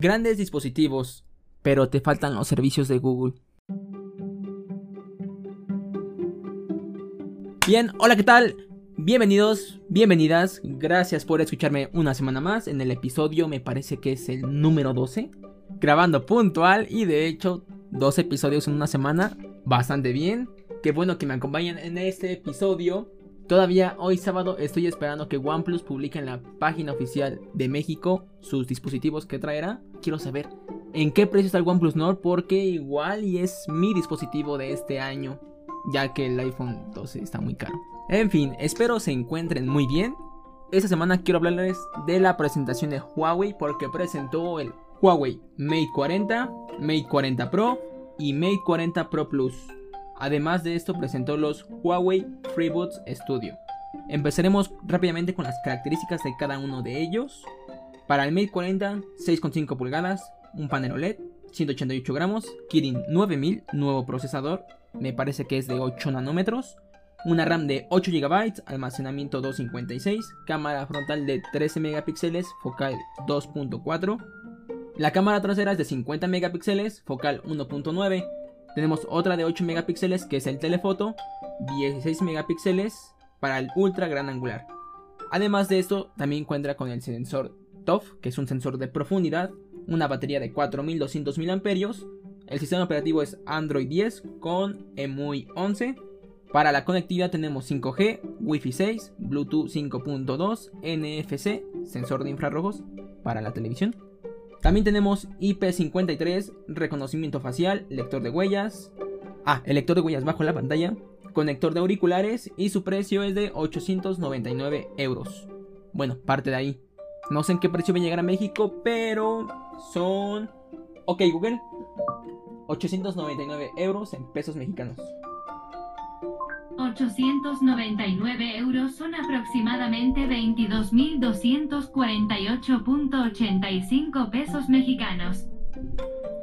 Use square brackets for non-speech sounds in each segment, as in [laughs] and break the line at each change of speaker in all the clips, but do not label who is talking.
Grandes dispositivos, pero te faltan los servicios de Google. Bien, hola, ¿qué tal? Bienvenidos, bienvenidas, gracias por escucharme una semana más en el episodio, me parece que es el número 12, grabando puntual y de hecho dos episodios en una semana, bastante bien, qué bueno que me acompañen en este episodio. Todavía hoy sábado estoy esperando que OnePlus publique en la página oficial de México sus dispositivos que traerá. Quiero saber en qué precio está el OnePlus Nord porque igual y es mi dispositivo de este año, ya que el iPhone 12 está muy caro. En fin, espero se encuentren muy bien. Esta semana quiero hablarles de la presentación de Huawei porque presentó el Huawei Mate 40, Mate 40 Pro y Mate 40 Pro Plus. Además de esto presentó los Huawei FreeBuds Studio. Empezaremos rápidamente con las características de cada uno de ellos. Para el Mate 40, 6,5 pulgadas, un panel OLED, 188 gramos, Kirin 9000, nuevo procesador, me parece que es de 8 nanómetros, una RAM de 8 GB, almacenamiento 256, cámara frontal de 13 megapíxeles, focal 2.4, la cámara trasera es de 50 megapíxeles, focal 1.9, tenemos otra de 8 megapíxeles que es el telefoto, 16 megapíxeles para el ultra gran angular. Además de esto, también cuenta con el sensor TOF, que es un sensor de profundidad, una batería de 4200 mAh, el sistema operativo es Android 10 con EMUI 11. Para la conectividad tenemos 5G, Wi-Fi 6, Bluetooth 5.2, NFC, sensor de infrarrojos para la televisión. También tenemos IP53, reconocimiento facial, lector de huellas. Ah, el lector de huellas bajo la pantalla. Conector de auriculares y su precio es de 899 euros. Bueno, parte de ahí. No sé en qué precio va a llegar a México, pero son... Ok, Google. 899 euros en pesos mexicanos.
899 euros son aproximadamente 22.248.85 pesos mexicanos.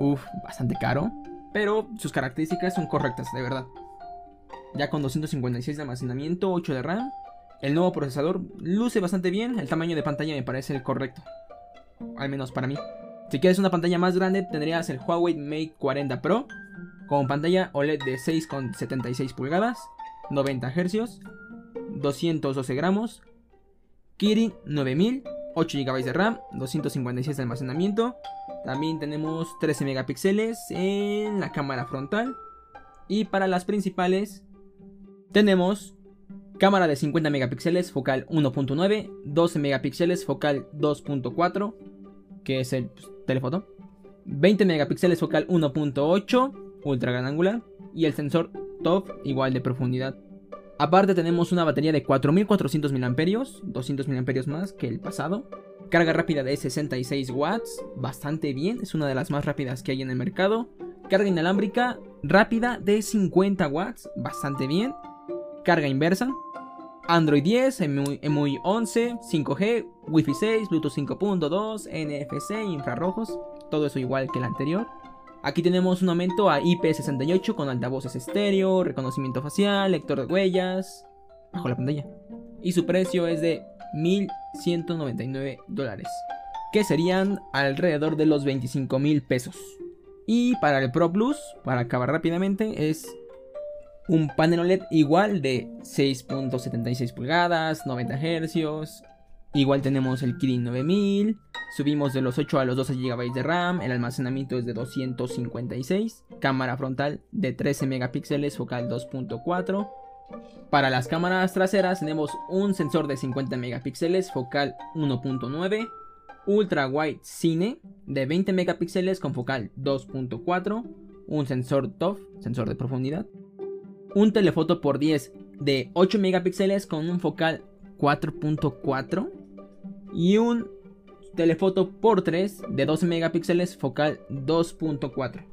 Uf, bastante caro, pero sus características son correctas, de verdad. Ya con 256 de almacenamiento, 8 de RAM, el nuevo procesador luce bastante bien, el tamaño de pantalla me parece el correcto, al menos para mí. Si quieres una pantalla más grande, tendrías el Huawei Mate 40 Pro con pantalla OLED de 6,76 pulgadas 90 Hz, 212 gramos, Kirin 9000, 8 GB de RAM, 256 de almacenamiento. También tenemos 13 megapíxeles en la cámara frontal. Y para las principales tenemos cámara de 50 megapíxeles focal 1.9, 12 megapíxeles focal 2.4, que es el pues, telefoto, 20 megapíxeles focal 1.8, ultra gran angular, y el sensor igual de profundidad. Aparte tenemos una batería de 4400 mAh, 200 mAh más que el pasado. Carga rápida de 66 watts, bastante bien, es una de las más rápidas que hay en el mercado. Carga inalámbrica rápida de 50 watts, bastante bien. Carga inversa. Android 10, EMUI 11, 5G, Wi-Fi 6, Bluetooth 5.2, NFC, infrarrojos, todo eso igual que el anterior. Aquí tenemos un aumento a IP68 con altavoces estéreo, reconocimiento facial, lector de huellas, bajo la pantalla. Y su precio es de 1.199 dólares, que serían alrededor de los 25 mil pesos. Y para el Pro Plus, para acabar rápidamente, es un panel OLED igual de 6.76 pulgadas, 90 Hz, Igual tenemos el Kirin 9000, subimos de los 8 a los 12 GB de RAM, el almacenamiento es de 256, cámara frontal de 13 megapíxeles, focal 2.4. Para las cámaras traseras tenemos un sensor de 50 megapíxeles, focal 1.9, ultra wide cine de 20 megapíxeles con focal 2.4, un sensor TOF, sensor de profundidad, un telefoto por 10 de 8 megapíxeles con un focal 4.4 y un telefoto por 3 de 12 megapíxeles focal 2.4.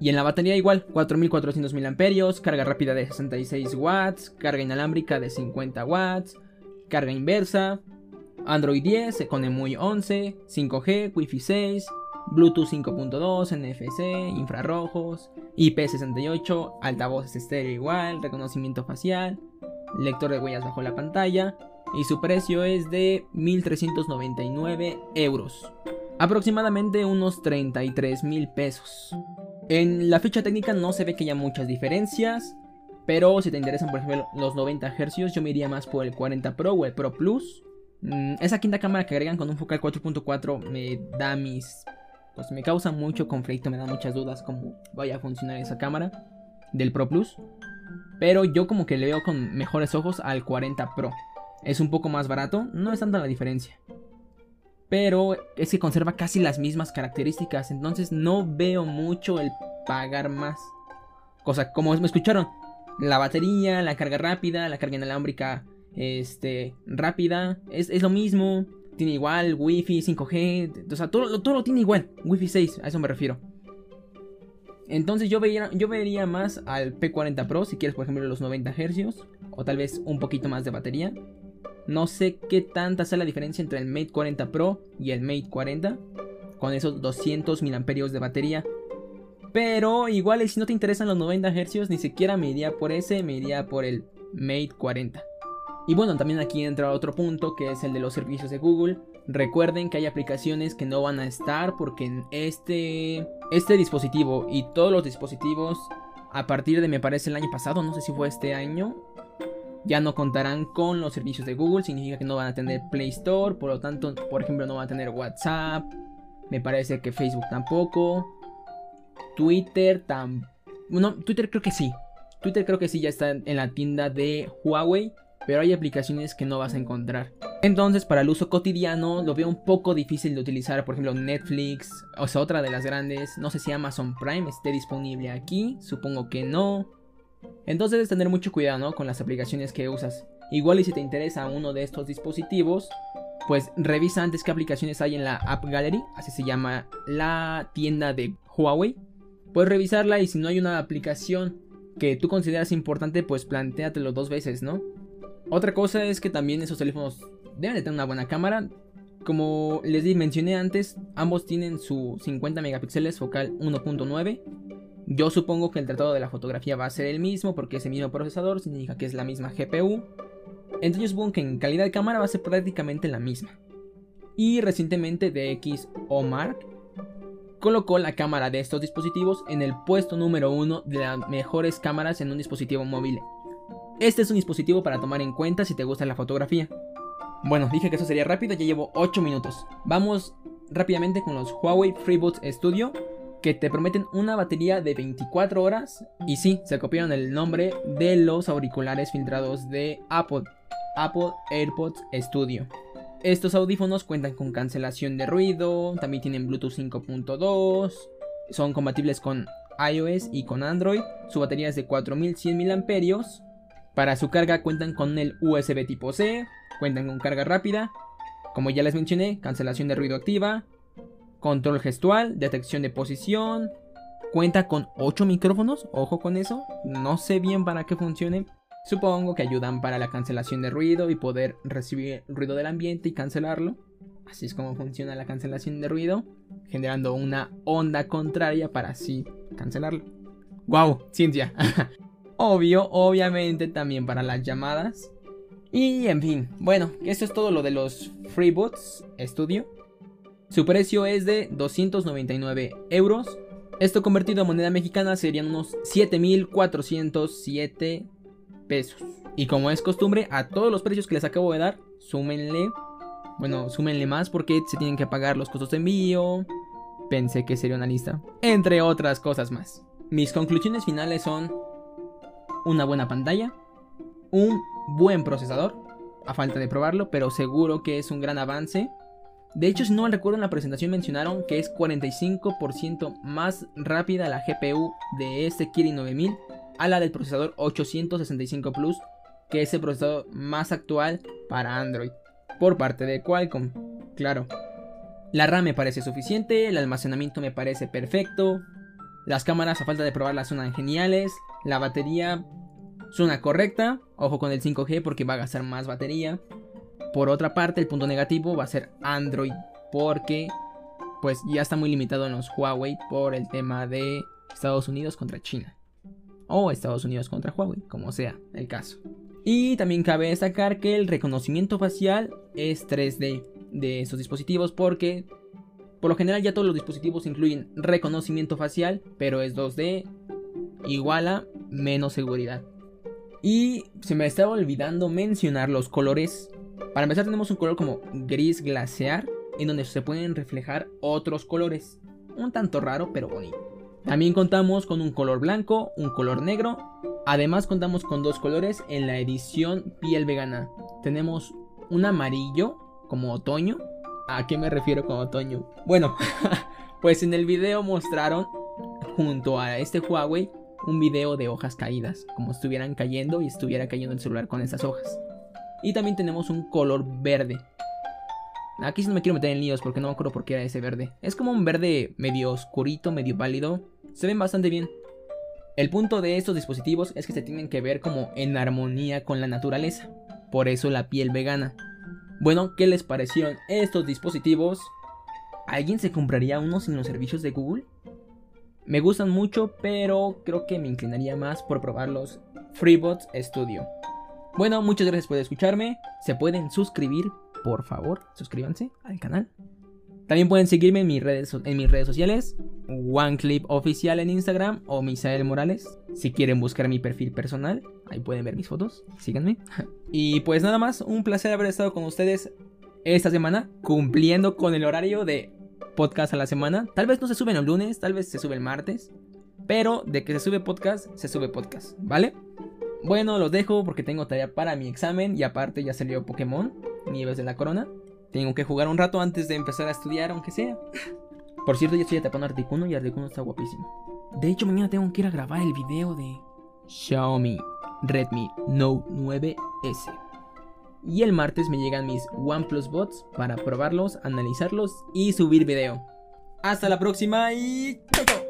Y en la batería igual, 4400 mAh, carga rápida de 66 watts, carga inalámbrica de 50 watts, carga inversa, Android 10 con EMUI 11, 5G, Wi-Fi 6, Bluetooth 5.2, NFC, infrarrojos, IP68, altavoces estéreo igual, reconocimiento facial, lector de huellas bajo la pantalla, y su precio es de 1.399 euros. Aproximadamente unos 33 mil pesos. En la ficha técnica no se ve que haya muchas diferencias. Pero si te interesan, por ejemplo, los 90 Hz, yo me iría más por el 40 Pro o el Pro Plus. Mm, esa quinta cámara que agregan con un focal 4.4 me da mis. Pues me causa mucho conflicto, me da muchas dudas cómo vaya a funcionar esa cámara del Pro Plus. Pero yo como que le veo con mejores ojos al 40 Pro. Es un poco más barato, no es tanta la diferencia. Pero es que conserva casi las mismas características, entonces no veo mucho el pagar más. Cosa como me escucharon, la batería, la carga rápida, la carga inalámbrica este, rápida, es, lo mismo. Tiene igual, Wi-Fi, 5G, o sea, todo, todo lo tiene igual. Wi-Fi 6, a eso me refiero. Entonces yo vería, yo vería más al P40 Pro si quieres, por ejemplo, los 90 Hz o tal vez un poquito más de batería. No sé qué tanta sea la diferencia entre el Mate 40 Pro y el Mate 40 con esos 200 mAh de batería. Pero igual si no te interesan los 90 Hz, ni siquiera me iría por ese, me iría por el Mate 40. Y bueno, también aquí entra otro punto que es el de los servicios de Google. Recuerden que hay aplicaciones que no van a estar porque en este, este dispositivo y todos los dispositivos a partir de me parece el año pasado, no sé si fue este año, ya no contarán con los servicios de Google, significa que no van a tener Play Store, por lo tanto, por ejemplo, no van a tener WhatsApp, me parece que Facebook tampoco, Twitter tampoco, no, Twitter creo que sí, Twitter creo que sí ya está en la tienda de Huawei, pero hay aplicaciones que no vas a encontrar. Entonces, para el uso cotidiano lo veo un poco difícil de utilizar, por ejemplo, Netflix, o sea, otra de las grandes, no sé si Amazon Prime esté disponible aquí, supongo que no. Entonces, debes tener mucho cuidado, ¿no? Con las aplicaciones que usas. Igual y si te interesa uno de estos dispositivos, pues revisa antes qué aplicaciones hay en la App Gallery, así se llama la tienda de Huawei. Puedes revisarla y si no hay una aplicación que tú consideras importante, pues plantéatelo dos veces, ¿no? Otra cosa es que también esos teléfonos deben de tener una buena cámara. Como les mencioné antes, ambos tienen su 50 megapíxeles focal 1.9. Yo supongo que el tratado de la fotografía va a ser el mismo porque es el mismo procesador, significa que es la misma GPU. Entonces yo supongo que en calidad de cámara va a ser prácticamente la misma. Y recientemente DX Mark colocó la cámara de estos dispositivos en el puesto número uno de las mejores cámaras en un dispositivo móvil este es un dispositivo para tomar en cuenta si te gusta la fotografía. Bueno, dije que eso sería rápido, ya llevo 8 minutos. Vamos rápidamente con los Huawei FreeBuds Studio, que te prometen una batería de 24 horas. Y sí, se copiaron el nombre de los auriculares filtrados de Apple, Apple AirPods Studio. Estos audífonos cuentan con cancelación de ruido, también tienen Bluetooth 5.2, son compatibles con iOS y con Android, su batería es de 4100 mAh para su carga cuentan con el USB tipo C, cuentan con carga rápida, como ya les mencioné, cancelación de ruido activa, control gestual, detección de posición, cuenta con 8 micrófonos, ojo con eso, no sé bien para qué funcione, supongo que ayudan para la cancelación de ruido y poder recibir ruido del ambiente y cancelarlo. Así es como funciona la cancelación de ruido, generando una onda contraria para así cancelarlo. ¡Wow! Ciencia. [laughs] Obvio, obviamente también para las llamadas. Y en fin, bueno, eso es todo lo de los FreeBoots Studio. Su precio es de 299 euros. Esto convertido a moneda mexicana serían unos 7.407 pesos. Y como es costumbre, a todos los precios que les acabo de dar, súmenle. Bueno, súmenle más porque se tienen que pagar los costos de envío. Pensé que sería una lista. Entre otras cosas más. Mis conclusiones finales son una buena pantalla, un buen procesador, a falta de probarlo, pero seguro que es un gran avance. De hecho, si no me recuerdo en la presentación mencionaron que es 45% más rápida la GPU de este Kirin 9000 a la del procesador 865 Plus, que es el procesador más actual para Android, por parte de Qualcomm, claro. La RAM me parece suficiente, el almacenamiento me parece perfecto, las cámaras a falta de probarlas suenan geniales, la batería suena correcta, ojo con el 5G porque va a gastar más batería. Por otra parte, el punto negativo va a ser Android porque pues ya está muy limitado en los Huawei por el tema de Estados Unidos contra China. O Estados Unidos contra Huawei, como sea el caso. Y también cabe destacar que el reconocimiento facial es 3D de estos dispositivos porque Por lo general ya todos los dispositivos incluyen reconocimiento facial, pero es 2D, igual a menos seguridad. Y se me estaba olvidando mencionar los colores. Para empezar tenemos un color como gris glaciar, en donde se pueden reflejar otros colores. Un tanto raro, pero bonito. También contamos con un color blanco, un color negro. Además contamos con dos colores en la edición piel vegana. Tenemos un amarillo como otoño. ¿A qué me refiero con otoño? Bueno, [laughs] pues en el video mostraron junto a este Huawei un video de hojas caídas, como estuvieran cayendo y estuviera cayendo el celular con esas hojas. Y también tenemos un color verde. Aquí sí no me quiero meter en líos porque no me acuerdo por qué era ese verde. Es como un verde medio oscurito, medio pálido. Se ven bastante bien. El punto de estos dispositivos es que se tienen que ver como en armonía con la naturaleza. Por eso la piel vegana. Bueno, ¿qué les parecieron estos dispositivos? ¿Alguien se compraría uno sin los servicios de Google? Me gustan mucho, pero creo que me inclinaría más por probarlos FreeBots Studio. Bueno, muchas gracias por escucharme. Se pueden suscribir, por favor, suscríbanse al canal. También pueden seguirme en mis redes, en mis redes sociales, OneClip Oficial en Instagram o Misael Morales. Si quieren buscar mi perfil personal, ahí pueden ver mis fotos, síganme. [laughs] Y pues nada más, un placer haber estado con ustedes esta semana, cumpliendo con el horario de podcast a la semana. Tal vez no se suben el lunes, tal vez se sube el martes, pero de que se sube podcast, se sube podcast, ¿vale? Bueno, los dejo porque tengo tarea para mi examen y aparte ya salió Pokémon, Nieves de la Corona. Tengo que jugar un rato antes de empezar a estudiar, aunque sea. Por cierto, ya estoy atacando a Articuno y Articuno está guapísimo. De hecho, mañana tengo que ir a grabar el video de Xiaomi Redmi Note 9S. Y el martes me llegan mis OnePlus Bots para probarlos, analizarlos y subir video. Hasta la próxima y chao.